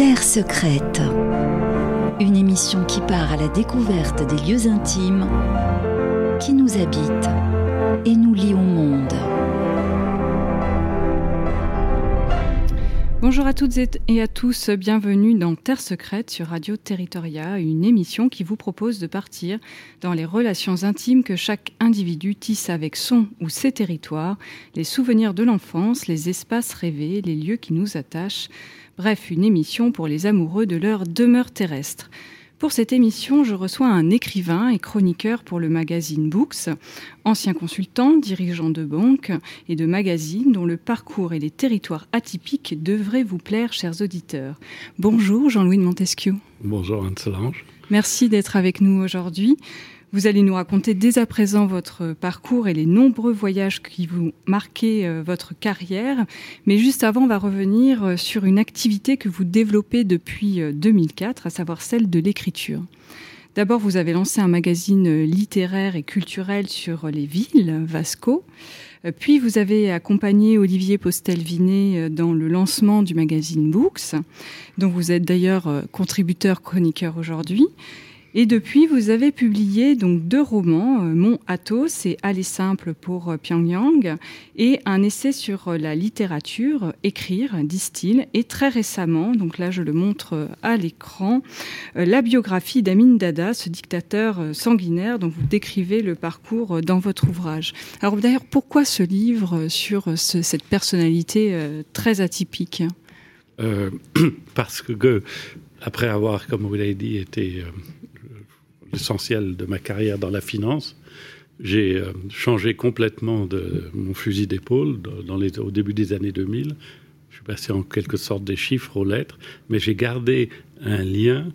Terre secrète. Une émission qui part à la découverte des lieux intimes qui nous habitent et nous lient au monde. Bonjour à toutes et à tous, bienvenue dans Terre secrète sur Radio Territoria, une émission qui vous propose de partir dans les relations intimes que chaque individu tisse avec son ou ses territoires, les souvenirs de l'enfance, les espaces rêvés, les lieux qui nous attachent, bref, une émission pour les amoureux de leur demeure terrestre. Pour cette émission, je reçois un écrivain et chroniqueur pour le magazine Books, ancien consultant, dirigeant de banque et de magazines dont le parcours et les territoires atypiques devraient vous plaire, chers auditeurs. Bonjour Jean-Louis de Montesquieu. Bonjour Anne-Solange. Merci d'être avec nous aujourd'hui. Vous allez nous raconter dès à présent votre parcours et les nombreux voyages qui vous marqué euh, votre carrière. Mais juste avant, on va revenir euh, sur une activité que vous développez depuis 2004, euh, à savoir celle de l'écriture. D'abord, vous avez lancé un magazine littéraire et culturel sur les villes, Vasco. Puis vous avez accompagné Olivier Postel-Vinet dans le lancement du magazine Books, dont vous êtes d'ailleurs contributeur chroniqueur aujourd'hui. Et depuis, vous avez publié donc deux romans, euh, Mon Athos et Aller simple pour euh, Pyongyang, et un essai sur euh, la littérature, Écrire, disent-ils, et très récemment, donc là je le montre à l'écran, la biographie d'Amin Dada, ce dictateur sanguinaire dont vous décrivez le parcours dans votre ouvrage. Alors d'ailleurs, pourquoi ce livre sur cette personnalité très atypique? Parce que, après avoir, comme vous l'avez dit, été l'essentiel de ma carrière dans la finance. J'ai euh, changé complètement de mon fusil d'épaule au début des années 2000. Je suis passé en quelque sorte des chiffres aux lettres, mais j'ai gardé un lien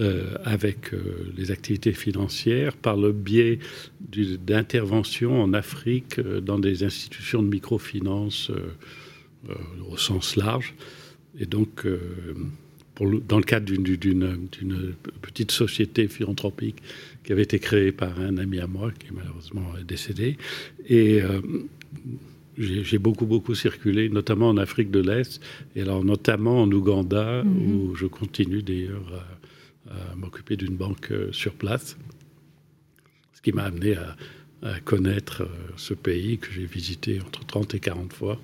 euh, avec euh, les activités financières par le biais d'interventions en Afrique dans des institutions de microfinance au sens large. Et donc, dans le cadre d'une petite société philanthropique qui avait été créée par un ami à moi qui est malheureusement décédé. Et euh, j'ai beaucoup, beaucoup circulé, notamment en Afrique de l'Est, et alors notamment en Ouganda, mhm. où je continue d'ailleurs à, m'occuper d'une banque euh, sur place, ce qui m'a amené à, à, connaître euh, ce pays que j'ai visité entre 30 et 40 fois.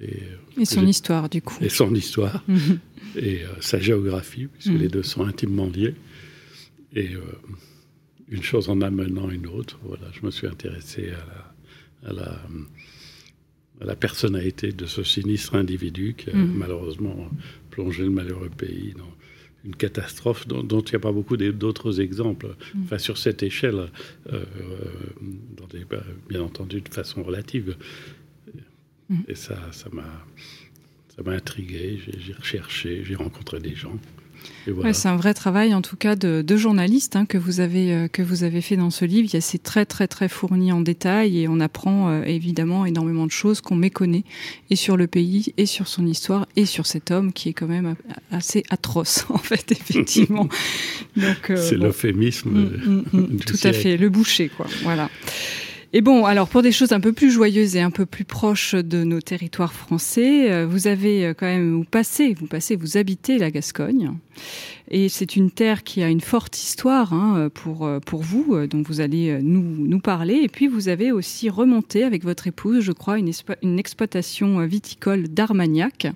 Et, son histoire, du coup. Et son histoire, mhm. et euh, sa géographie, puisque mhm. les deux sont intimement liés. Et euh, une chose en amenant une autre, voilà, je me suis intéressé à la, à la, personnalité de ce sinistre individu qui a mhm. malheureusement plongé le malheureux pays dans une catastrophe dont, il n'y a pas beaucoup d'autres exemples. Enfin, sur cette échelle, euh, bah, bien entendu de façon relative. Et ça, ça m'a, ça m'a intrigué. J'ai, recherché, j'ai rencontré des gens. Ouais, c'est un vrai travail, en tout cas, de, de journaliste hein, que vous avez euh, que vous avez fait dans ce livre. Il y a c'est très très très fourni en détail et on apprend euh, évidemment énormément de choses qu'on méconnaît et sur le pays et sur son histoire et sur cet homme qui est quand même assez atroce en fait effectivement. Euh, c'est l'euphémisme. Mm, mm, mm, tout à fait, le boucher quoi. Voilà. Et bon, alors pour des choses un peu plus joyeuses et un peu plus proches de nos territoires français, euh, vous avez euh, quand même, vous passez, vous passez, vous habitez la Gascogne. Et c'est une terre qui a une forte histoire hein, pour, euh, pour vous, dont vous allez nous, parler. Et puis vous avez aussi remonté avec votre épouse, je crois, une, une exploitation viticole d'Armagnac,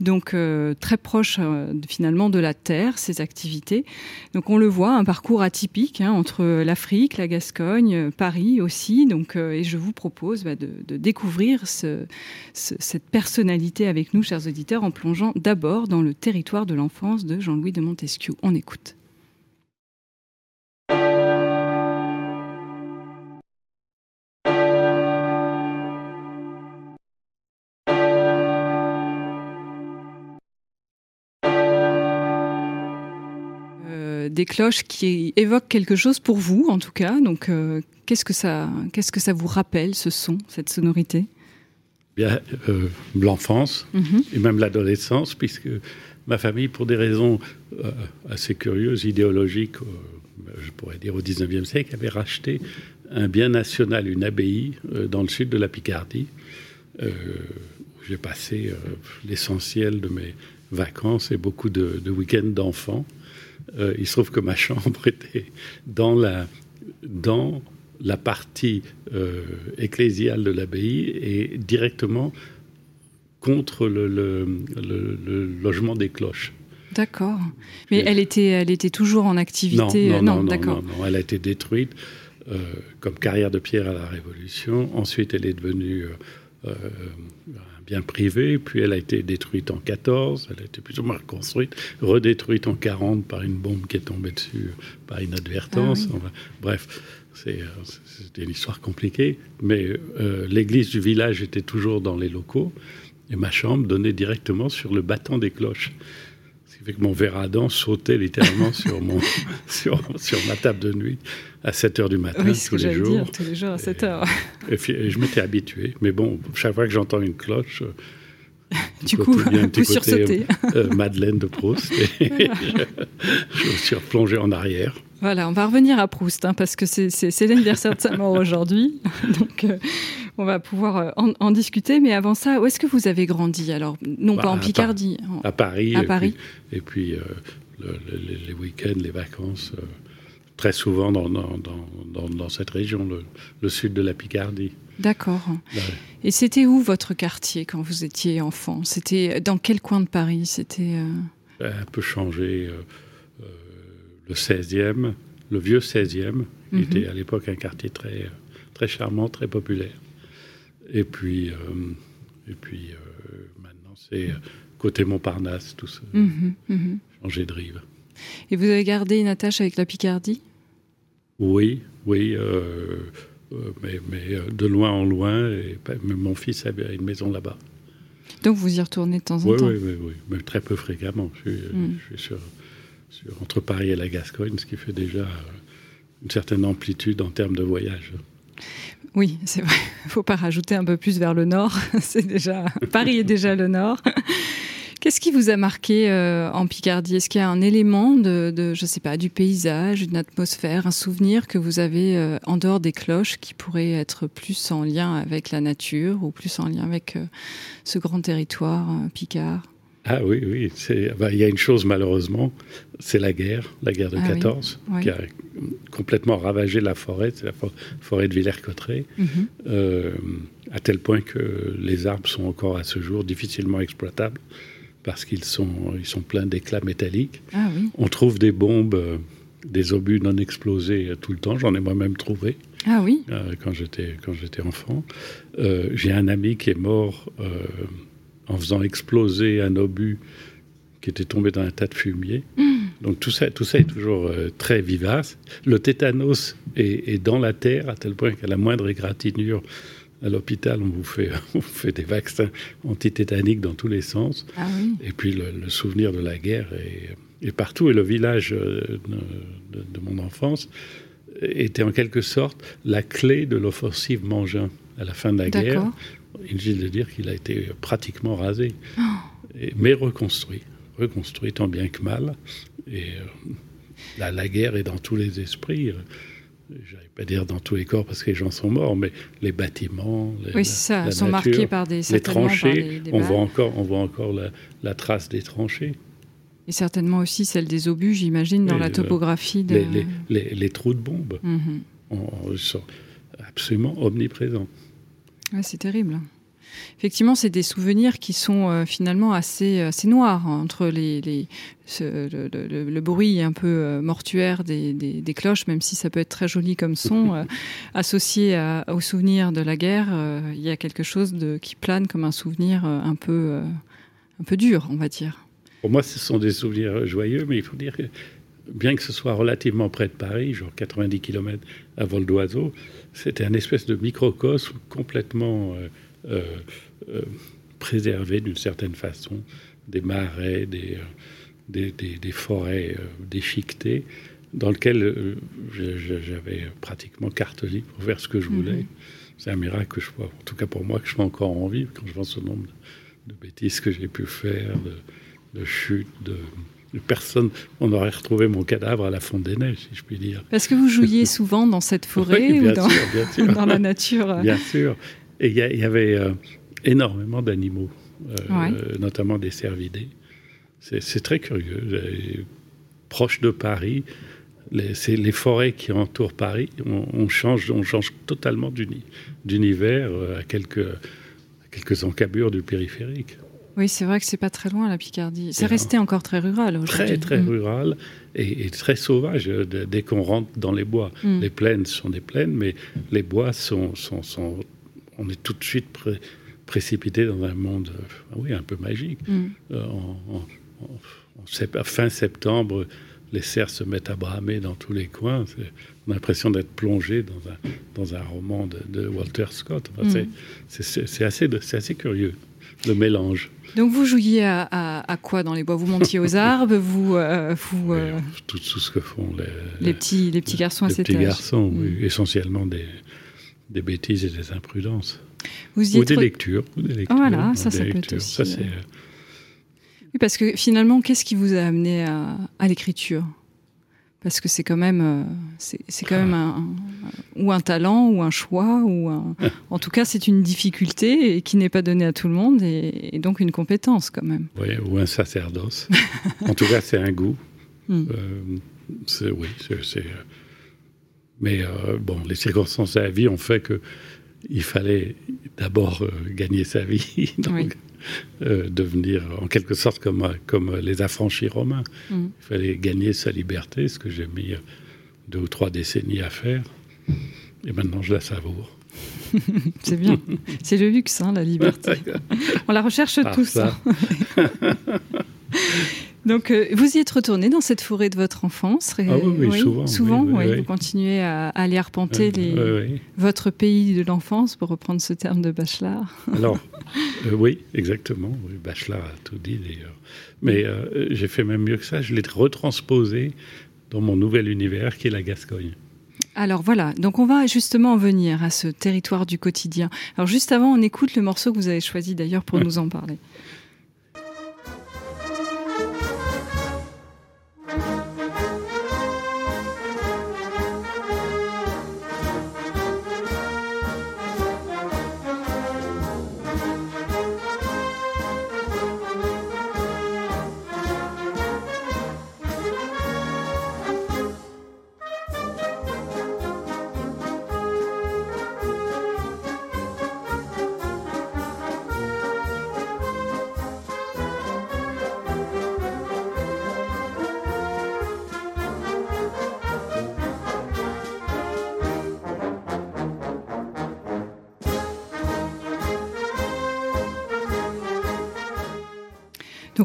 donc très proche finalement de la terre, ces activités. Donc on le voit, un parcours atypique hein, entre l'Afrique, la Gascogne, Paris aussi. Donc, et je vous propose bah, de, découvrir ce, cette personnalité avec nous, chers auditeurs, en plongeant d'abord dans le territoire de l'enfance de Jean-Louis de Montesquieu. On écoute. Des cloches qui évoquent quelque chose pour vous, en tout cas. Donc, euh, qu'est-ce que ça, qu'est-ce que ça vous rappelle, ce son, cette sonorité? Bien, euh, l'enfance mhm. et même l'adolescence, puisque ma famille, pour des raisons euh, assez curieuses, idéologiques, euh, je pourrais dire au 19e siècle, avait racheté un bien national, une abbaye, dans le sud de la Picardie, j'ai passé l'essentiel de mes vacances et beaucoup de, week-ends d'enfants. Euh, il se trouve que ma chambre était dans la, dans la partie ecclésiale de l'abbaye et directement contre le, logement des cloches. D'accord. Mais elle était, elle était toujours en activité Non, non, non, non, non, elle a été détruite comme carrière de pierre à la Révolution. Ensuite, elle est devenue euh, bien privé, puis elle a été détruite en 14, elle a été plus ou moins reconstruite, redétruite en 40 par une bombe qui est tombée dessus par inadvertance. Ah bref, euh, c'était une histoire compliquée, mais euh, l'église du village était toujours dans les locaux, et ma chambre donnait directement sur le battant des cloches que mon verre à dents sautait littéralement sur, mon, sur, sur, ma table de nuit à 7 h du matin tous, les jours. Dire, tous les jours à 7 h. Et, je m'étais habitué. Mais bon, chaque fois que j'entends une cloche, du coup, il y a un petit côté euh, Madeleine de Proust. Et je, me suis replongé en arrière. Voilà, on va revenir à Proust, hein, parce que c'est l'anniversaire de sa mort aujourd'hui. Donc, euh, on va pouvoir euh, en, discuter. Mais avant ça, où est-ce que vous avez grandi? Alors, non pas bah, en Picardie. À, Paris. À Paris. et puis, les week-ends, les vacances, très souvent dans, dans, dans, cette région, le, sud de la Picardie. D'accord. Et c'était où votre quartier quand vous étiez enfant? C'était dans quel coin de Paris? C'était un peu changé. le 16e, le vieux 16e, qui mhm. était à l'époque un quartier très, très charmant, très populaire. Et puis, euh, et puis euh, maintenant, c'est côté Montparnasse, tout ça. Mhm. Changé de rive. Et vous avez gardé une attache avec la Picardie? Oui, oui. Euh, mais, mais, de loin en loin. Et, mon fils a une maison là-bas. Donc vous y retournez de temps en temps Oui, oui, oui, mais très peu fréquemment. Je suis, mm. je suis sur, entre Paris et la Gascogne, ce qui fait déjà une certaine amplitude en termes de voyage. Oui, c'est vrai. Il faut pas rajouter un peu plus vers le nord. C'est déjà Paris est déjà le nord. Qu'est-ce qui vous a marqué euh, en Picardie? Est-ce qu'il y a un élément de, de, je sais pas, du paysage, une atmosphère, un souvenir que vous avez euh, en dehors des cloches qui pourrait être plus en lien avec la nature ou plus en lien avec euh, ce grand territoire picard? Ah oui, oui. Bah, il y a une chose malheureusement, c'est la guerre, la guerre de 14, ah qui a complètement ravagé la forêt, c'est la forêt de Villers-Cotterêts, mhm. euh, à tel point que les arbres sont encore à ce jour difficilement exploitables parce qu'ils sont, ils sont pleins d'éclats métalliques. Ah On trouve des bombes, euh, des obus non explosés euh, tout le temps. J'en ai moi-même trouvé. Ah oui. quand j'étais enfant, j'ai un ami qui est mort en faisant exploser un obus qui était tombé dans un tas de fumier. Mm. Donc tout ça, tout ça est toujours euh, très vivace. Le tétanos est, dans la terre à tel point qu'à la moindre égratignure à l'hôpital, on vous fait, on fait des vaccins antitétaniques dans tous les sens. Ah et puis le, souvenir de la guerre est, partout. Et le village euh, de, mon enfance était en quelque sorte la clé de l'offensive Mangin à la fin de la guerre inutile de dire qu'il a été pratiquement rasé, oh. mais reconstruit, reconstruit tant bien que mal. Et euh, la, guerre est dans tous les esprits. Euh, je vais pas dire dans tous les corps parce que les gens sont morts, mais les bâtiments, oui, ça, sont marqués par des les tranchées. on voit encore, on voit encore la, trace des tranchées. Et certainement aussi celle des obus, j'imagine, dans la topographie. De... Les, trous de bombes mm-hmm. sont absolument omniprésents c'est terrible. Effectivement, c'est des souvenirs qui sont euh, finalement assez, assez noirs hein, entre les, les le, bruit un peu euh, mortuaire des, des, cloches, même si ça peut être très joli comme son, euh, associé au souvenir de la guerre. il y a quelque chose de, qui plane comme un souvenir un peu, un peu dur, on va dire. Pour moi, ce sont des souvenirs joyeux, mais il faut dire que bien que ce soit relativement près de Paris, genre 90 km à vol d'oiseau, c'était un espèce de microcosme complètement euh, euh, euh, préservé d'une certaine façon, des marais, des, des, forêts déchiquetées, dans lequel j'avais pratiquement carte libre pour faire ce que je mhm. voulais. C'est un miracle que je vois, en tout cas pour moi, que je peux encore en vivre quand je pense au nombre de, bêtises que j'ai pu faire, de, de chutes, de personne, on aurait retrouvé mon cadavre à la fonte des neiges, si je puis dire. Parce que vous jouiez souvent dans cette forêt ou dans, dans, la nature Bien sûr. Et il y, avait euh, énormément d'animaux. notamment des cervidés. C'est très curieux. Proche de Paris, les, les forêts qui entourent Paris, on, change, on change totalement d'univers à quelques, quelques encabures du périphérique. Oui, c'est vrai que c'est pas très loin la Picardie. C'est resté encore très rural Très très mm. rural et, très sauvage dès qu'on rentre dans les bois. Mm. Les plaines sont des plaines, mais les bois sont, sont, sont on est tout de suite précipité dans un monde, euh, oui, un peu magique. Mm. Euh, fin septembre, les cerfs se mettent à bramer dans tous les coins. On a l'impression d'être plongé dans un, dans un roman de, Walter Scott. C'est assez, assez curieux, le mélange. Donc vous jouiez à, quoi dans les bois? Vous montiez aux arbres Vous, euh, vous euh, tout, ce que font les, les petits, les petits garçons à cet petits garçons, mm. essentiellement des, des bêtises et des imprudences. Vous y ou, des lectures, des lectures. voilà, ça, ça peut être aussi. Euh, oui, parce que finalement, qu'est-ce qui vous a amené à, à l'écriture? Parce que c'est quand même, euh, c'est quand même un, ou un talent ou un choix ou en tout cas c'est une difficulté et qui n'est pas donnée à tout le monde et, donc une compétence quand même. Oui, ou un sacerdoce. en tout cas, c'est un goût. Hmm. Euh, oui, c'est. Euh, mais bon, les circonstances de la vie ont fait que il fallait d'abord gagner sa vie. donc, euh, devenir en quelque sorte comme, comme les affranchis romains. Mm. Il fallait gagner sa liberté, ce que j'ai mis deux ou trois décennies à faire. Et maintenant, je la savoure. c'est bien. C'est le luxe, hein, la liberté. On la recherche tous. Donc, euh, vous y êtes retourné dans cette forêt de votre enfance ah oui, souvent. Souvent, oui, vous continuez à, aller arpenter les, votre pays de l'enfance, pour reprendre ce terme de Bachelard. Alors, euh, oui, exactement. Bachelard a tout dit d'ailleurs. Mais euh, j'ai fait même mieux que ça. Je l'ai retransposé dans mon nouvel univers qui est la Gascogne. Alors voilà, donc on va justement en venir à ce territoire du quotidien. Alors juste avant, on écoute le morceau que vous avez choisi d'ailleurs pour nous en parler.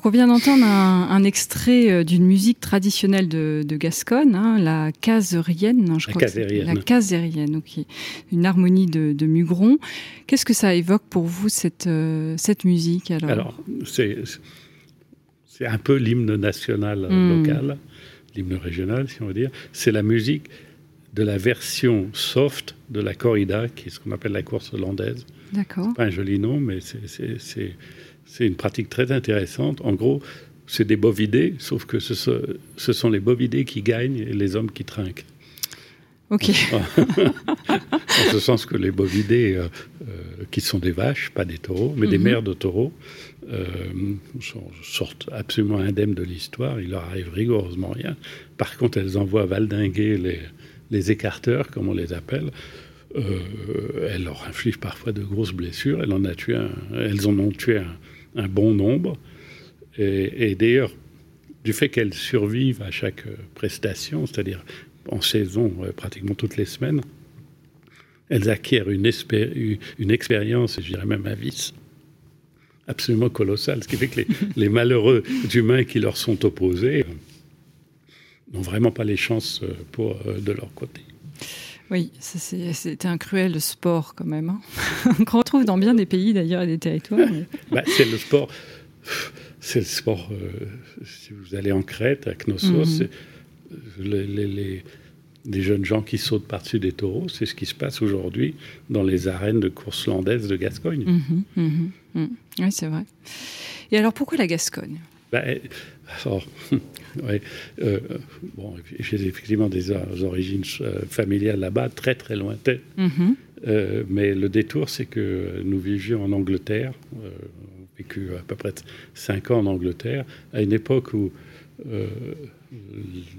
On vient d'entendre un, extrait euh, d'une musique traditionnelle de, Gascogne, hein, la caserienne, je crois. La caserienne, ok. Une harmonie de, de Mugron. Qu'est-ce que ça évoque pour vous cette euh, cette musique alors? Alors c'est un peu l'hymne national hmm. local, l'hymne régional si on veut dire. C'est la musique de la version soft de la corrida, qui est ce qu'on appelle la course hollandaise. D'accord. Pas un joli nom, mais c'est c'est une pratique très intéressante. En gros, c'est des bovidés, sauf que ce, sont les bovidés qui gagnent et les hommes qui trinquent. Ok. en ce sens que les bovidés, euh, euh, qui sont des vaches, pas des taureaux, mais des mhm. mères de taureaux, euh, sortent absolument indemnes de l'histoire. Il leur arrive rigoureusement rien. Par contre, elles envoient valdinguer les, les écarteurs, comme on les appelle. elles leur infligent parfois de grosses blessures. Elles en, a tué elles en ont tué un, un bon nombre. Et, d'ailleurs, du fait qu'elles survivent à chaque prestation, c'est-à-dire en saison euh, pratiquement toutes les semaines, elles acquièrent une, une expérience, et je dirais même un vice, absolument colossal. Ce qui fait que les, malheureux humains qui leur sont opposés n'ont vraiment pas les chances euh, pour, euh, de leur côté. Oui, c'était un cruel sport quand même. Hein. Qu'on retrouve dans bien des pays d'ailleurs et des territoires. Bah, c'est le sport. C'est le sport. Euh, si vous allez en Crète, à Knossos, mhm. les, les, jeunes gens qui sautent par-dessus des taureaux, c'est ce qui se passe aujourd'hui dans les arènes de course landaise de Gascogne. Mhm, mhm, oui, c'est vrai. Et alors pourquoi la Gascogne? Bah, alors, ouais, euh, bon, j'ai effectivement des origines euh, familiales là-bas, très très lointaines. Mm-hmm. Euh, mais le détour, c'est que nous vivions en Angleterre vécu à peu près 5 ans en Angleterre, à une époque où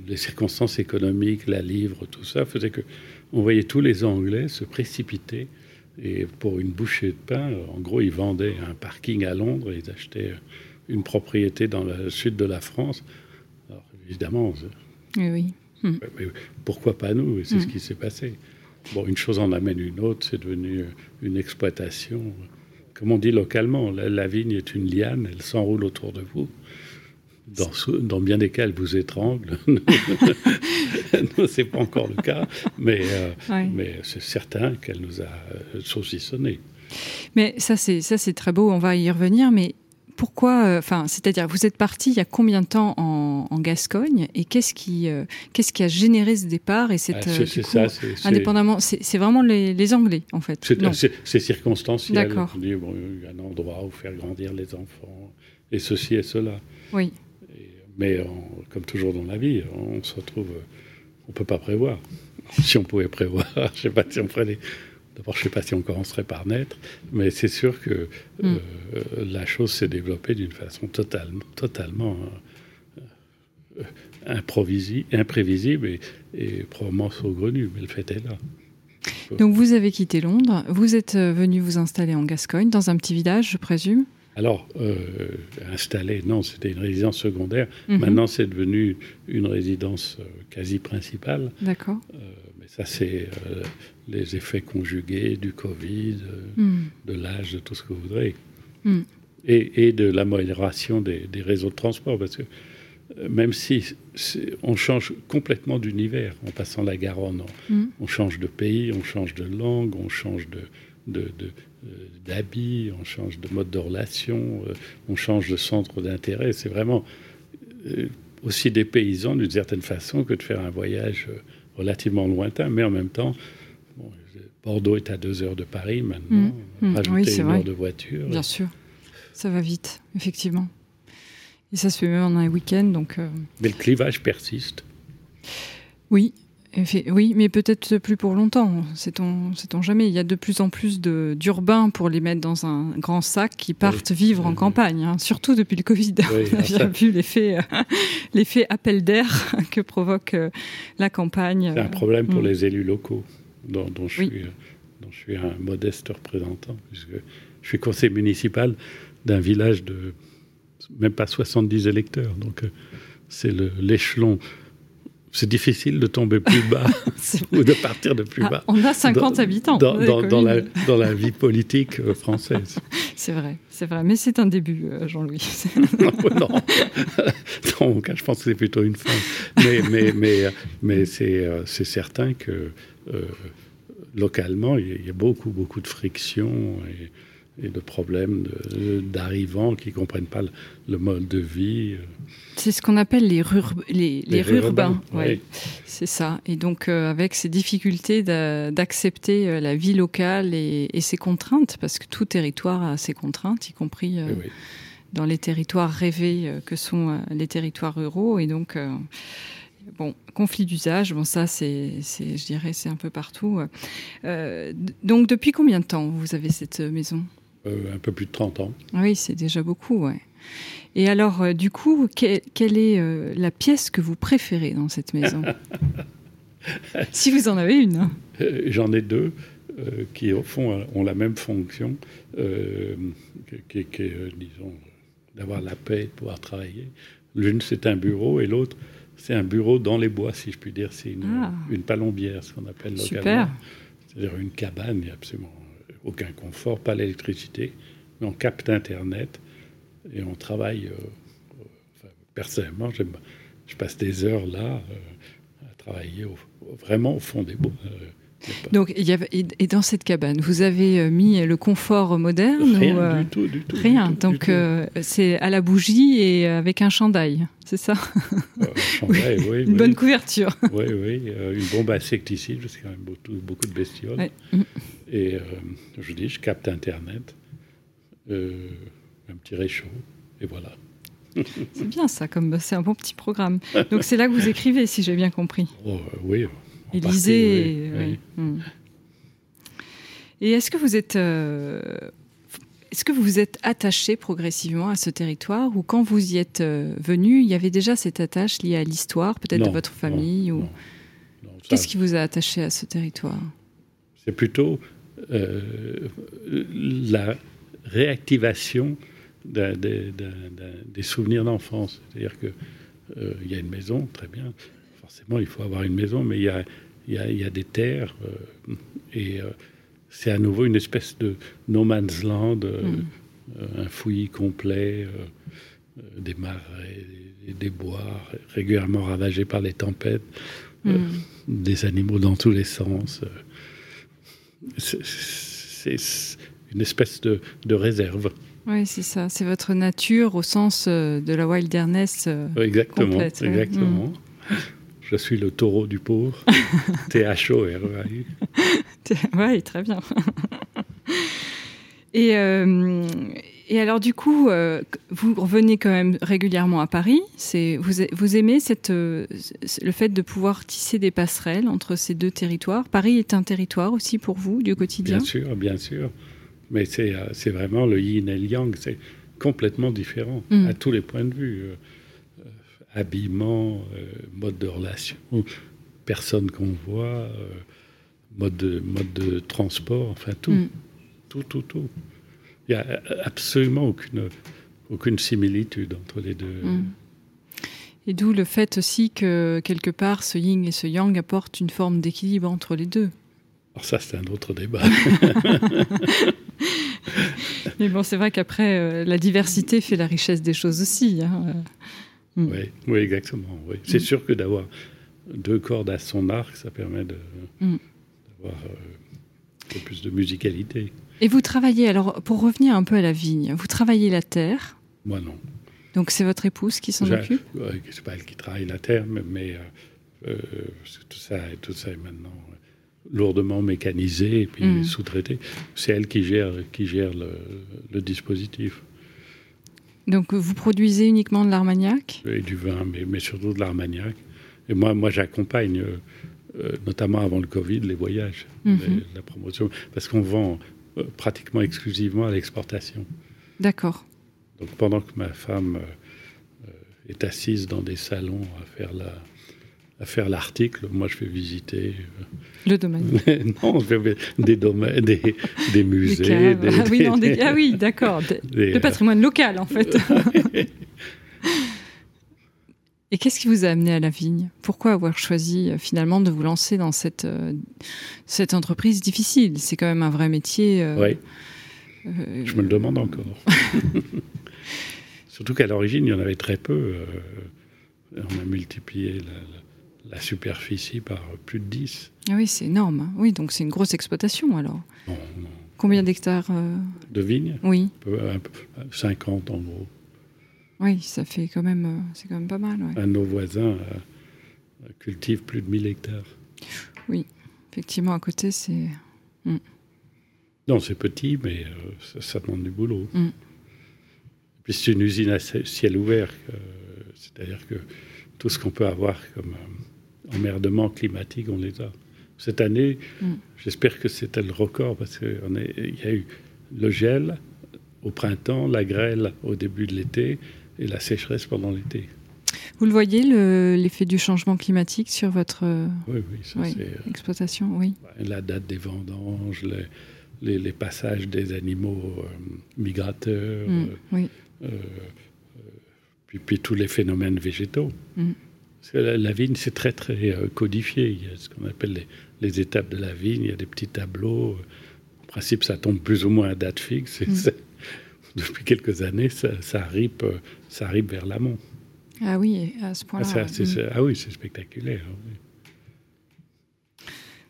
les circonstances économiques, la livre, tout ça, faisaient que on voyait tous les Anglais se précipiter et pour une bouchée de pain, en gros, ils vendaient un parking à Londres, ils achetaient une propriété dans le sud de la France. Alors, évidemment, oui, oui. Hmm. pourquoi pas nous? C'est ce hmm. qui s'est passé. Bon, une chose en amène une autre, c'est devenu une exploitation. Comme on dit localement, la vigne est une liane, elle s'enroule autour de vous dans, bien des cas, elle vous étrangle. Nous, c'est pas encore le cas, mais, euh, mais c'est certain qu'elle nous a euh, saucissonné. Mais ça, c'est ça, c'est très beau. On va y revenir, mais pourquoi euh, Enfin, c'est-à-dire, vous êtes parti il y a combien de temps en, Gascogne et qu'est-ce qui, qu'est-ce qui a généré ce départ et cette ah, du coup, ça, indépendamment C'est vraiment les, Anglais, en fait. C'est circonstanciel. D'accord. il y a un endroit où faire grandir les enfants et ceci et cela. Oui. Mais comme toujours dans la vie, on se retrouve. On ne peut pas prévoir. Si on pouvait prévoir, je sais pas si on ferait D'abord, je ne sais pas si on commencerait par naître, mais c'est sûr que mm. euh, la chose s'est développée d'une façon totalement, totalement euh, imprévisible et, et, probablement saugrenue, mais le fait est là. Donc vous avez quitté Londres, vous êtes euh, venu vous installer en Gascogne, dans un petit village, je présume? Alors, euh, installé, non, c'était une résidence secondaire. Mhm. Maintenant, c'est devenu une résidence quasi principale. D'accord. Euh, ça, c'est les effets conjugués du Covid, mhm. de l'âge, de tout ce que vous voudrez. Mhm. Et, de l'amélioration des, des, réseaux de transport. Parce que même si on change complètement d'univers en passant la Garonne, on, change de pays, on change de langue, on change de, de euh, d'habits, on change de mode de relation, euh, on change de centre d'intérêt. C'est vraiment euh, aussi des paysans d'une certaine façon que de faire un voyage relativement lointain, mais en même temps, Bordeaux est à deux heures de Paris maintenant, mmh, mmh. rajouter une heure de voiture. Bien sûr, ça va vite, effectivement. Et ça se fait même en un week-end, donc. Mais le clivage persiste. Oui, oui, mais peut-être plus pour longtemps, sait-on jamais. Il y a de plus en plus d'urbains pour les mettre dans un grand sac qui partent vivre en campagne, hein, surtout depuis le Covid. On a bien vu euh, l'effet appel d'air que provoque euh, la campagne. C'est un problème pour mm. les élus locaux, dont, je suis, euh, dont, je suis, un modeste représentant, puisque je suis conseiller municipal d'un village de même pas 70 électeurs. Donc c'est l'échelon c'est difficile de tomber plus bas ou de partir de plus ah, bas. On a 50 habitants. Dans, la, dans, la, vie politique euh, française. C'est vrai, c'est vrai. Mais c'est un début, euh, Jean-Louis. non, non. je pense que c'est plutôt une fin. Mais, mais, mais, mais c'est, euh, certain que localement, il y a beaucoup, beaucoup de frictions. Et, et de problèmes d'arrivants qui ne comprennent pas le, mode de vie. C'est ce qu'on appelle les, les, les, rurbains. Ouais. C'est ça. Et donc, euh, avec ces difficultés d'accepter euh, la vie locale et, ses contraintes, parce que tout territoire a ses contraintes, y compris euh, dans les territoires rêvés que sont les territoires ruraux. Et donc, bon, conflit d'usage, bon ça c'est, je dirais, c'est un peu partout. donc depuis combien de temps vous avez cette maison? Euh, un peu plus de 30 ans. Oui, c'est déjà beaucoup, ouais. Et alors, euh, du coup, quelle est euh, la pièce que vous préférez dans cette maison? Si vous en avez une. Hein. J'en ai deux qui, au fond, ont la même fonction, qui, est, disons, d'avoir la paix, de pouvoir travailler. L'une, c'est un bureau, et l'autre, c'est un bureau dans les bois, si je puis dire. C'est une, ah. une palombière, ce qu'on appelle localement. C'est-à-dire une cabane, absolument aucun confort, pas l'électricité, mais on capte Internet et on travaille. Euh, personnellement, je passe des heures là euh, à travailler vraiment au fond des bois. Euh, donc, il y avait, et dans cette cabane, vous avez mis le confort moderne Rien du tout, du tout. Rien. Donc, c'est à la bougie et avec un chandail, c'est ça? Chandail, oui. Une bonne couverture. oui, oui. une bombe insecticide, parce qu'il y a quand même beaucoup, beaucoup de bestioles. Et euh, je dis, je capte Internet, euh, un petit réchaud, et voilà. C'est bien ça, comme c'est un bon petit programme. Donc c'est là que vous écrivez, si j'ai bien compris. Oh, euh, oui. Élisée. Hmm. Et est-ce que vous êtes Est-ce que vous vous êtes attaché progressivement à ce territoire ou quand vous y êtes venu, il y avait déjà cette attache liée à l'histoire, peut-être de votre famille ou... Qu'est-ce qui vous a attaché à ce territoire? C'est plutôt la réactivation des souvenirs d'enfance. C'est-à-dire qu'il euh, y a une maison, très bien. Forcément, il faut avoir une maison, mais il y a, y, a, des terres. Euh, et euh, c'est à nouveau une espèce de no man's land, mm. un fouillis complet, des marais, des, bois régulièrement ravagés par les tempêtes, mm. des animaux dans tous les sens. C'est une espèce de, de réserve. Oui, c'est ça. C'est votre nature au sens euh, de la wilderness euh, exactement, Exactement. Mm. Je suis le taureau du pauvre. T-H-O-R. oui, très bien. et, euh, et alors, du coup, vous revenez quand même régulièrement à Paris. Vous, vous aimez cette, le fait de pouvoir tisser des passerelles entre ces deux territoires Paris est un territoire aussi pour vous, du quotidien? Bien sûr, bien sûr. Mais euh, c'est vraiment le yin et le yang, c'est complètement différent mm. à tous les points de vue. Euh, euh, habillement, mode de relation, personne qu'on voit, mode, de, mode de transport, enfin tout. Mm. Tout, tout, tout. Il n'y a absolument aucune, aucune similitude entre les deux. Mm. Et d'où le fait aussi que quelque part ce yin et ce yang apportent une forme d'équilibre entre les deux. Alors ça, c'est un autre débat. Mais bon, c'est vrai qu'après, euh, la diversité fait la richesse des choses aussi. Hein. Mm. Oui, oui, exactement. Oui. C'est mm. sûr que d'avoir deux cordes à son arc, ça permet d'avoir euh, un peu plus de musicalité. Et vous travaillez, alors pour revenir un peu à la vigne, vous travaillez la terre? Moi non. Donc c'est votre épouse qui s'en occupe? C'est pas elle qui travaille la terre, mais, euh, tout, ça, tout ça est maintenant lourdement mécanisé et puis mm. sous-traité. C'est elle qui gère, qui gère le, dispositif. Donc vous produisez uniquement de l'armagnac? Et du vin, mais, mais, surtout de l'armagnac. Et moi, moi j'accompagne, euh, notamment avant le Covid, les voyages, mm-hmm. la promotion, parce qu'on vend euh, pratiquement exclusivement à l'exportation. D'accord. Donc pendant que ma femme euh, est assise dans des salons à faire la, à faire l'article. Moi, je vais visiter. Euh, le domaine. non, je vais des domaines, des, des musées. Des, ah, oui, non, ah, oui, d'accord. Le euh, patrimoine local, en fait. Et qu'est-ce qui vous a amené à la vigne? Pourquoi avoir choisi euh, finalement de vous lancer dans cette, cette entreprise difficile? C'est quand même un vrai métier. oui. Je me le demande encore. Surtout qu'à l'origine, il y en avait très peu. on a multiplié la la superficie par plus de 10. Ah oui, c'est énorme. Hein. Oui, donc c'est une grosse exploitation alors. Combien d'hectares euh? De vignes? Oui. 50 en gros. Oui, ça fait quand même, euh, c'est quand même pas mal. Un nos voisins euh, cultivent plus de 1000 hectares. Oui, effectivement, à côté, c'est. Hmm. Non, c'est petit, mais ça, demande du boulot. Puis c'est une usine à ciel ouvert, c'est-à-dire que tout ce qu'on peut avoir comme emmerdements climatiques, on les a. Cette année, mm. j'espère que c'était le record parce qu'il y a eu le gel au printemps, la grêle au début de l'été et la sécheresse pendant l'été. Vous le voyez, l'effet du changement climatique sur votre oui, oui, euh, exploitation oui. La date des vendanges, les, les, passages des animaux euh, migrateurs, mm, euh, puis, puis, tous les phénomènes végétaux. Mm la, vigne, c'est très, très euh, codifié. Il y a ce qu'on appelle les, étapes de la vigne. Il y a des petits tableaux. En principe, ça tombe plus ou moins à date fixe. Mm. depuis quelques années, ça, arrive, euh, ça vers l'amont. Ah oui, à ce point-là. Ah, ah, oui, c'est spectaculaire.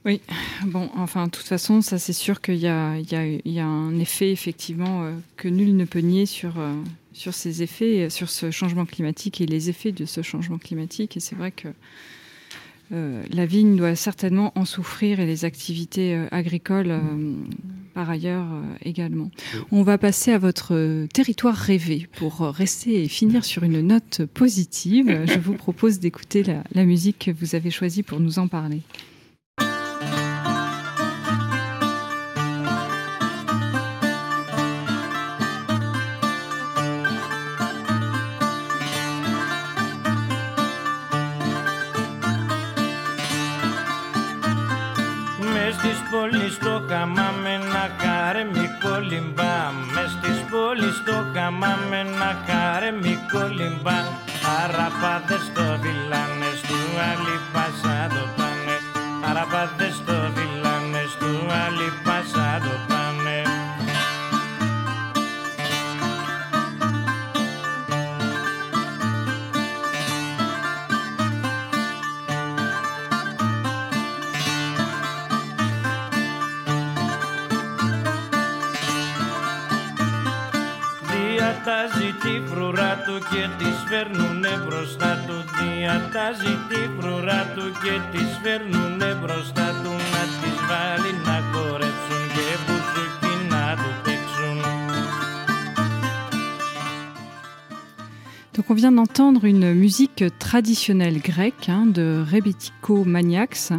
Oui. bon, enfin, de toute façon, ça c'est sûr qu'il y, y, y a, un effet effectivement euh, que nul ne peut nier sur, sur ces effets, sur ce changement climatique et les effets de ce changement climatique. Et c'est vrai que euh, la vigne doit certainement en souffrir et les activités euh, agricoles euh, par ailleurs également. On va passer à votre territoire rêvé pour rester et finir sur une note positive. Je vous propose d'écouter la musique que vous avez choisie pour nous en parler. πόλη στο χαμά με ένα χαρέμι κολυμπά Μες πόλη στο χαμά με ένα χαρέμι Αραπάδες το δειλάνε του άλλη το πάνε. Αραπάδες το δειλάνε του άλλη και τις φέρνουνε μπροστά του Διατάζει τη φρουρά του και τις φέρνουνε μπροστά του Να τις βάλει να χορέψουν και μπουζουκί να του παίξουν Donc on vient d'entendre une musique traditionnelle grecque hein, de Rebetiko Maniax.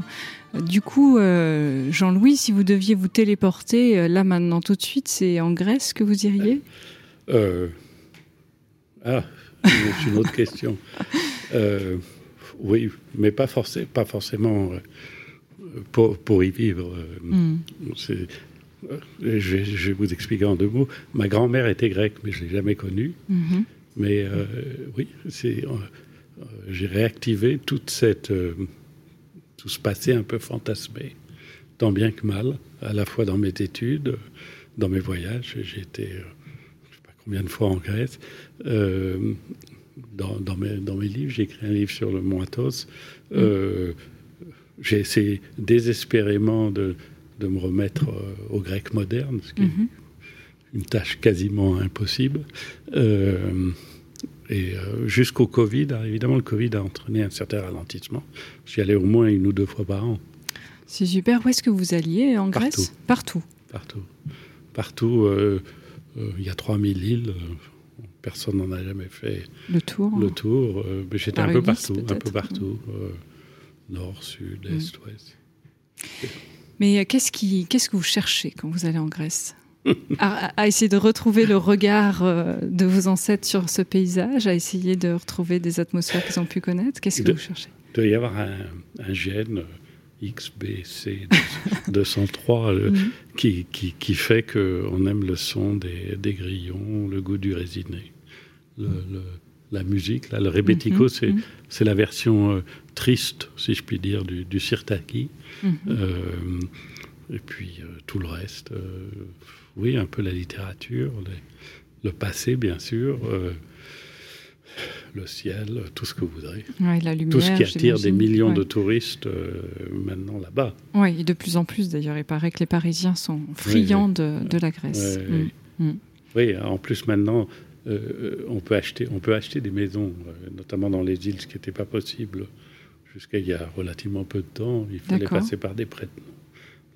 Du coup, euh, Jean-Louis, si vous deviez vous téléporter euh, là maintenant tout de suite, c'est en Grèce que vous iriez Euh, ah, c'est une autre question. Euh, oui, mais pas, forcé, pas forcément euh, pour, pour y vivre. euh, Hmm. je, vais, vous expliquer en deux mots. Ma grand-mère était grecque, mais je ne l'ai jamais connue. Mhm. Mais euh, oui, c'est, euh, j'ai réactivé toute cette, tout ce passé un peu fantasmé, tant bien que mal, à la fois dans mes études, dans mes voyages. J'ai été, euh, je ne sais pas combien de fois en Grèce. Euh, dans, dans mes, dans mes livres, j'ai écrit un livre sur le mont Athos. Euh, J'ai essayé désespérément de, de me remettre euh, au grec moderne, ce qui est Mhm. une tâche quasiment impossible. Et jusqu'au Covid, alors évidemment, le Covid a entraîné un certain ralentissement. J'y allais au moins une ou deux fois par an, C'est super. Où est-ce que vous alliez en Grèce? Partout. partout. Partout, il y a 3000 îles. euh, Personne n'en a jamais fait Le tour. le tour. euh, mais j'étais un peu partout, un peu partout. euh, nord, sud, est, ouest. Mais euh, qu'est-ce qui, qu'est-ce que vous cherchez quand vous allez en Grèce? À, essayer de retrouver le regard euh, de vos ancêtres sur ce paysage, à essayer de retrouver des atmosphères qu'ils ont pu connaître? Qu'est-ce que De- vous cherchez? Il doit y avoir un, un gène euh, XBC 203 euh, Mhm. qui, qui, qui fait qu'on aime le son des, des grillons, le goût du résiné, le- le- la musique. Là, le rebetiko, Mhm, c'est mhm. c'est la version euh, triste, si je puis dire, du, du sirtaki. Euh, et puis euh, tout le reste, oui, un peu la littérature, les- le passé, bien sûr, le ciel, tout ce que vous voudrez. Ouais, la lumière. Tout ce qui attire des millions Ouais. de touristes euh, maintenant là-bas. Oui, et de plus en plus d'ailleurs. Il paraît que les Parisiens sont friands de, de la Grèce. Mm. ouais. Oui, en plus maintenant, euh, on, peut acheter, on peut acheter des maisons, euh, notamment dans les îles, ce qui n'était pas possible jusqu'à il y a relativement peu de temps. Il fallait passer par des prêtres.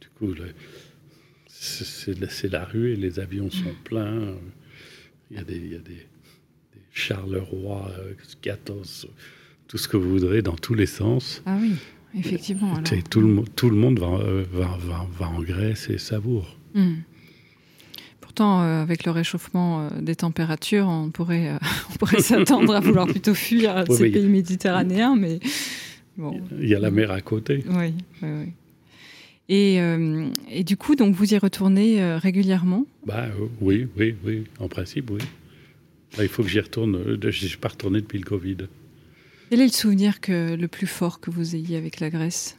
Du coup, c'est la- rue et les avions sont pleins. Il y a des, il y a des Charleroi, euh, Scatos, tout ce que vous voudrez dans tous les sens. Ah oui, effectivement. alors. Tout, le, mo- tout le monde va, euh, va, va, va en Grèce et savoure. Mm. Pourtant, euh, avec le réchauffement euh, des températures, on pourrait, euh, on pourrait s'attendre à vouloir plutôt fuir euh, Oui, ces pays méditerranéens, mais bon. Il y a la mer à côté. Oui, oui, oui. Et, euh, et du coup, donc vous y retournez euh, régulièrement? Bah euh, oui, oui, oui, en principe, oui. Bah, il faut que j'y retourne. Je ne suis pas retourné depuis le Covid. Quel est le souvenir que, le plus fort que vous ayez avec la Grèce?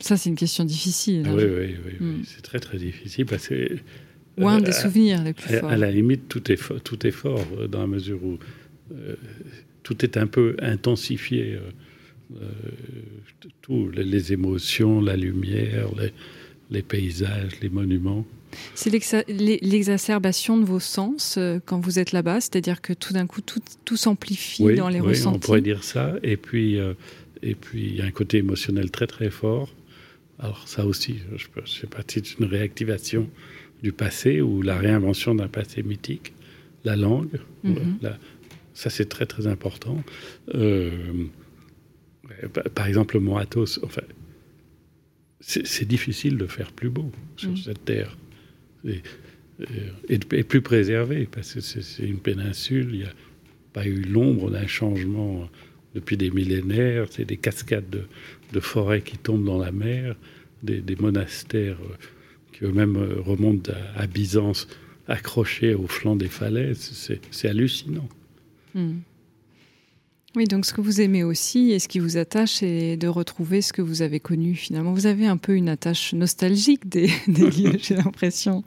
Ça, c'est une question difficile. Ah hein. oui, oui, oui, oui. Hmm. c'est très très difficile parce que Ou un euh, des à- souvenirs les plus forts. à la limite tout est tout est fort euh, dans la mesure où euh, tout est un peu intensifié. euh, euh, tout, les, les émotions, la lumière, les, les paysages, les monuments. C'est l'exa- l'e- l'exacerbation de vos sens euh, quand vous êtes là-bas, c'est-à-dire que tout d'un coup, tout, tout s'amplifie Oui, dans les oui, ressentis. on pourrait dire ça. Et puis, euh, et puis, il y a un côté émotionnel très très fort. Alors ça aussi, je ne sais pas si c'est une réactivation du passé ou la réinvention d'un passé mythique. La langue, Mhm. la- ça c'est très très important. Euh, par- exemple, le mont Athos, enfin, c'est c'est difficile de faire plus beau sur Mhm. cette terre. Et, euh, et, plus préservé, parce que c'est une péninsule, il n'y a pas eu l'ombre d'un changement depuis des millénaires. C'est des cascades de, forêts qui tombent dans la mer. des, monastères qui eux-mêmes remontent à, Byzance, accrochés au flanc des falaises. C'est hallucinant. Hmm. Oui, donc ce que vous aimez aussi et ce qui vous attache, c'est de retrouver ce que vous avez connu finalement. Vous avez un peu une attache nostalgique des, lieux, j'ai l'impression,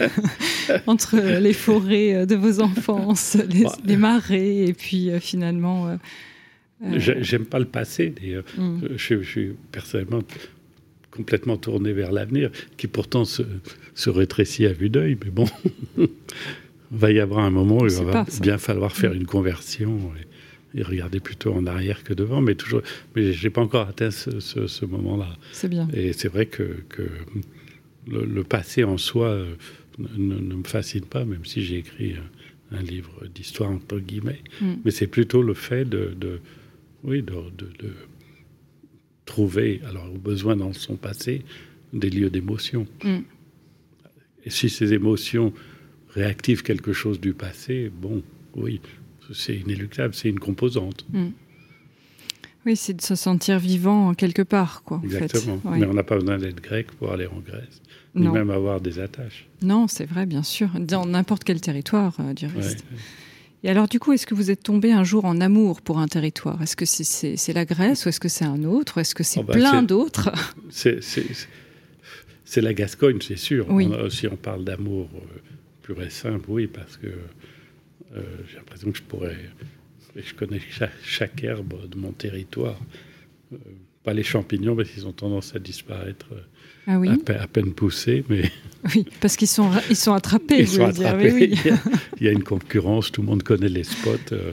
entre les forêts de vos enfances, les, marais et puis euh, finalement. Euh, euh, j'aime pas le passé d'ailleurs. Mm. Je, suis personnellement complètement tourné vers l'avenir, qui pourtant se, rétrécit à vue d'œil, mais bon. Il va y avoir un moment où il va bien falloir faire mm. une conversion et regarder plutôt en arrière que devant, mais toujours. Mais j'ai pas encore atteint ce, moment-là. C'est bien. Et c'est vrai que, le, passé en soi euh, ne, me fascine pas, même si j'ai écrit un, livre d'histoire entre guillemets. Mm. Mais c'est plutôt le fait de, oui, de, trouver, alors au besoin dans son passé, des lieux d'émotion. Mm. Et si ces émotions réactivent quelque chose du passé, bon, oui, c'est inéluctable, c'est une composante. Mm. Oui, c'est de se sentir vivant quelque part, quoi. Exactement. Mais on n'a pas besoin d'être grec pour aller en Grèce, ni même avoir des attaches. Non, c'est vrai, bien sûr, dans n'importe quel territoire, euh, du reste. Et alors, du coup, est-ce que vous êtes tombé un jour en amour pour un territoire? Est-ce que c'est la Grèce ou est-ce que c'est un autre? Est-ce que c'est oh, bah, plein d'autres? C'est la Gascogne, c'est sûr. Oui. si on parle d'amour euh, pur et simple, oui, parce que euh, j'ai l'impression que je pourrais. Je connais chaque, herbe de mon territoire. Euh, pas les champignons, parce qu'ils ont tendance à disparaître ah à, peine poussés. Mais... Oui, parce qu'ils sont, ils sont attrapés. Ils sont attrapés. Oui. il, y a, une concurrence, tout le monde connaît les spots. Euh,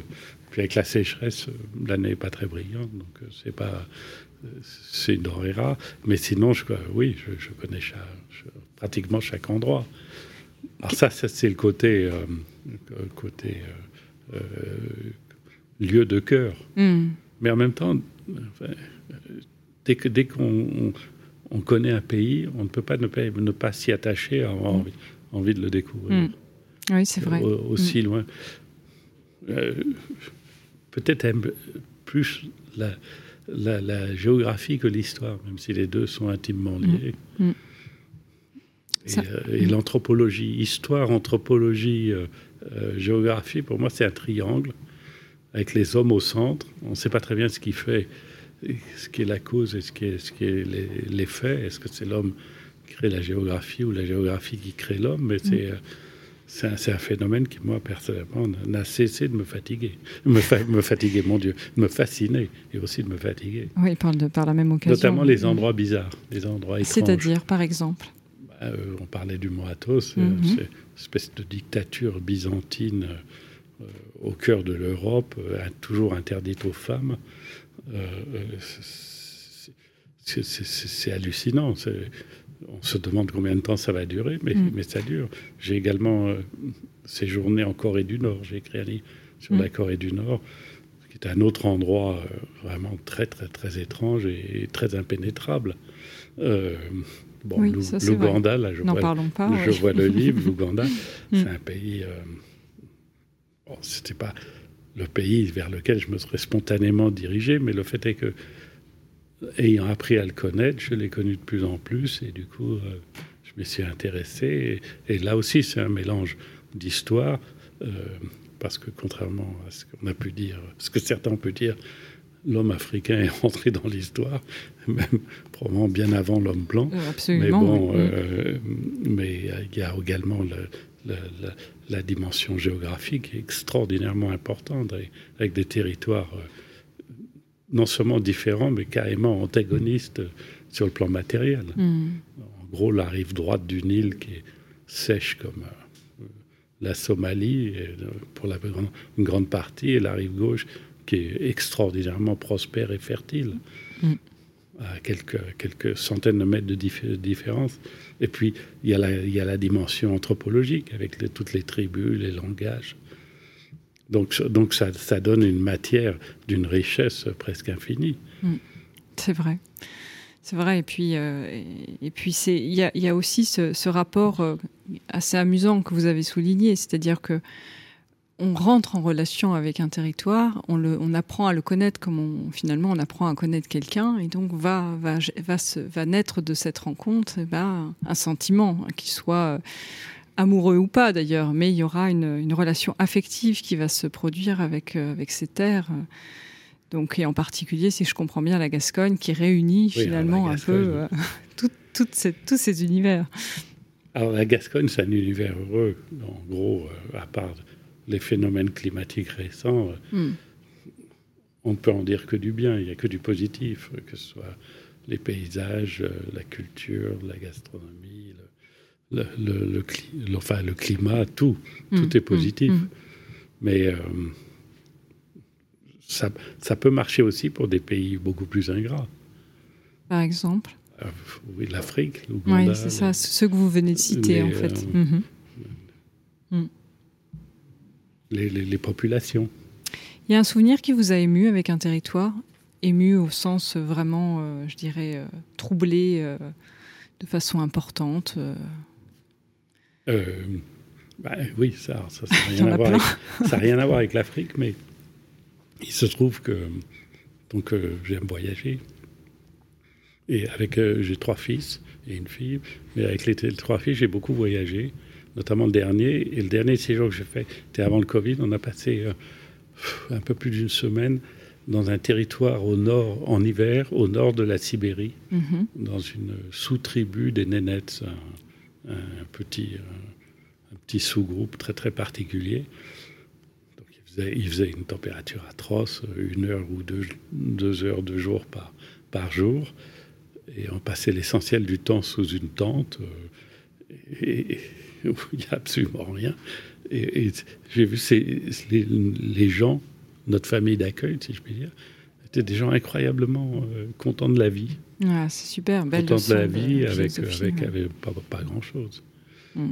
puis avec la sécheresse, l'année n'est pas très brillante, donc c'est pas. C'est une denrée rare. Mais sinon, je, oui, je, connais pratiquement chaque endroit. Alors ça, ça c'est le côté côté euh, euh, lieu de cœur. Hmm. Mais en même temps, dès qu'on dès qu'on on connaît un pays, on ne peut pas ne pas, ne pas s'y attacher, avoir hmm. envie, de le découvrir. Hmm. Oui, c'est vrai. aussi loin. Euh, peut-être plus la, la, géographie que l'histoire, même si les deux sont intimement liés. Et, l'anthropologie, histoire, anthropologie, euh, géographie, pour moi, c'est un triangle avec les hommes au centre. On ne sait pas très bien ce qui fait, ce qui est la cause et ce qui est, ce qui est l'effet. Est-ce que c'est l'homme qui crée la géographie ou la géographie qui crée l'homme? Mais c'est. Mm. C'est un, phénomène qui, moi, personnellement, n'a cessé de me fatiguer. Me, me, fatiguer, mon Dieu, me fasciner et aussi de me fatiguer. Oui, par, de, par la même occasion. Notamment les endroits bizarres, les endroits étranges. C'est-à-dire, par exemple? Bah, euh, On parlait du mot Athos, mm-hmm. Espèce de dictature byzantine euh, au cœur de l'Europe, euh, toujours interdite aux femmes. Euh, c'est hallucinant. On se demande combien de temps ça va durer, mais, mm. mais ça dure. J'ai également séjourné en Corée du Nord. J'ai écrit un livre sur mm. la Corée du Nord, qui est un autre endroit vraiment très, très, très étrange et, très impénétrable. Bon, l'Ouganda, là, je, vois, je vois le livre, l'Ouganda, mm. c'est un pays. Euh, bon, c'était pas le pays vers lequel je me serais spontanément dirigé, mais le fait est que, ayant appris à le connaître, je l'ai connu de plus en plus, et du coup, euh, je me suis intéressé. Et, là aussi, c'est un mélange d'histoire, euh, parce que contrairement à ce qu'on a pu dire, ce que certains ont pu dire, l'homme africain est rentré dans l'histoire, même probablement bien avant l'homme blanc. Euh, absolument. Mais bon, euh, mais il y a également la dimension géographique extraordinairement importante, avec, des territoires euh, non seulement différents, mais carrément antagonistes sur le plan matériel. Mm. En gros, la rive droite du Nil qui est sèche comme la Somalie, pour la, une grande partie, et la rive gauche qui est extraordinairement prospère et fertile, mm. à quelques, quelques centaines de mètres de différence. Et puis, il y, a la, il y a la dimension anthropologique, avec toutes les tribus, les langages. Donc, donc ça, ça donne une matière d'une richesse presque infinie. Mm. C'est vrai. C'est vrai, et puis, euh, et, puis c'est, il y a, y a, aussi ce, ce rapport euh, assez amusant que vous avez souligné, c'est-à-dire que on rentre en relation avec un territoire, on, le, on apprend à le connaître comme on, finalement on apprend à connaître quelqu'un, et donc va, va, va, se, va naître de cette rencontre eh ben, un sentiment, hein, qui soit amoureux ou pas d'ailleurs, mais il y aura une, une, relation affective qui va se produire avec, euh, avec ces terres. Donc, et en particulier, si je comprends bien, la Gascogne qui réunit oui, finalement un peu euh, tout, tous ces univers. Alors la Gascogne, c'est un univers heureux. En gros, euh, à part les phénomènes climatiques récents, mm. on ne peut en dire que du bien, il n'y a que du positif, que ce soit les paysages, euh, la culture, la gastronomie, le, le, le, le enfin, le climat, tout. Mm. Tout est positif. Mm. Mais euh, ça, ça, peut marcher aussi pour des pays beaucoup plus ingrats. Par exemple euh, Oui, l'Afrique. Oui, c'est ça, ce que vous venez de citer, en fait. Euh, mm -hmm les, les, les, populations. Il y a un souvenir qui vous a ému avec un territoire Ému au sens vraiment, euh, je dirais, euh, troublé euh, de façon importante bah, Oui, ça ça n'a rien, à voir avec, rien à voir avec l'Afrique, mais il se trouve que donc j'aime voyager. Et avec j'ai trois fils et une fille, mais avec les, les trois filles, j'ai beaucoup voyagé notamment le dernier. Et le dernier séjour que j'ai fait, c'était avant le Covid. On a passé euh, un peu plus d'une semaine dans un territoire au nord, en hiver, au nord de la Sibérie, mm -hmm. dans une sous-tribu des Nénètes, un, un, petit, un, un petit sous-groupe très très particulier. Donc il faisait, il faisait, une température atroce, une heure ou deux, deux heures de jour par, par jour. Et on passait l'essentiel du temps sous une tente. Euh, et, où il n'y a absolument rien. Et, et j'ai vu ces, les, les, gens, notre famille d'accueil, si je puis dire, étaient des gens incroyablement euh, contents de la vie. Ah, c'est super, belle Contents de la vie de avec, avec, avec, pas, pas grand-chose. Mm.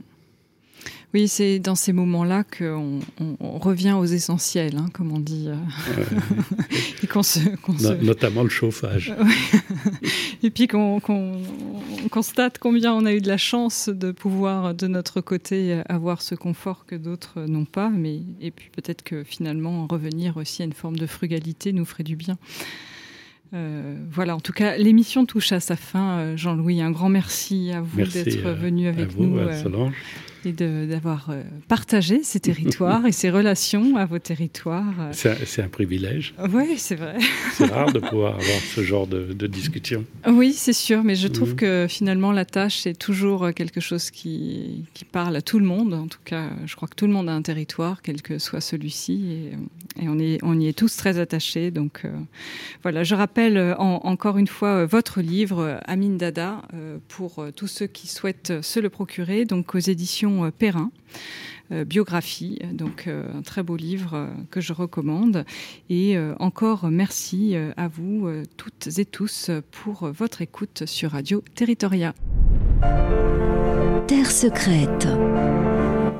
Oui, c'est dans ces moments-là qu'on on, on revient aux essentiels, hein, comme on dit. Euh... Ouais. Et qu se, qu se... Notamment le chauffage. Et puis qu'on qu constate combien on a eu de la chance de pouvoir, de notre côté, avoir ce confort que d'autres n'ont pas. Mais, et puis peut-être que finalement, revenir aussi à une forme de frugalité nous ferait du bien. Euh, voilà, en tout cas, l'émission touche à sa fin. Euh, Jean-Louis, un grand merci à vous d'être venu avec vous, nous. Euh, et d'avoir euh, partagé ces territoires et ces relations à vos territoires. C'est un, un, privilège. Oui, c'est vrai. C'est rare de pouvoir avoir ce genre de, de discussion. Oui, c'est sûr, mais je trouve mmh. que finalement la tâche est toujours quelque chose qui, qui, parle à tout le monde. En tout cas, je crois que tout le monde a un territoire, quel que soit celui-ci, et, et, on, est, on y est tous très attachés. Donc euh, voilà, je rappelle en, encore une fois votre livre, Amine Dada, euh, pour tous ceux qui souhaitent se le procurer, donc aux éditions Perrin. Euh, biographie, donc euh, un très beau livre euh, que je recommande. Et euh, encore merci euh, à vous euh, toutes et tous pour votre écoute sur Radio Territoria. Terre secrète.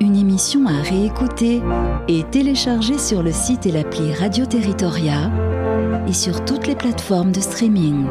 Une émission à réécouter et télécharger sur le site et l'appli Radio Territoria et sur toutes les plateformes de streaming.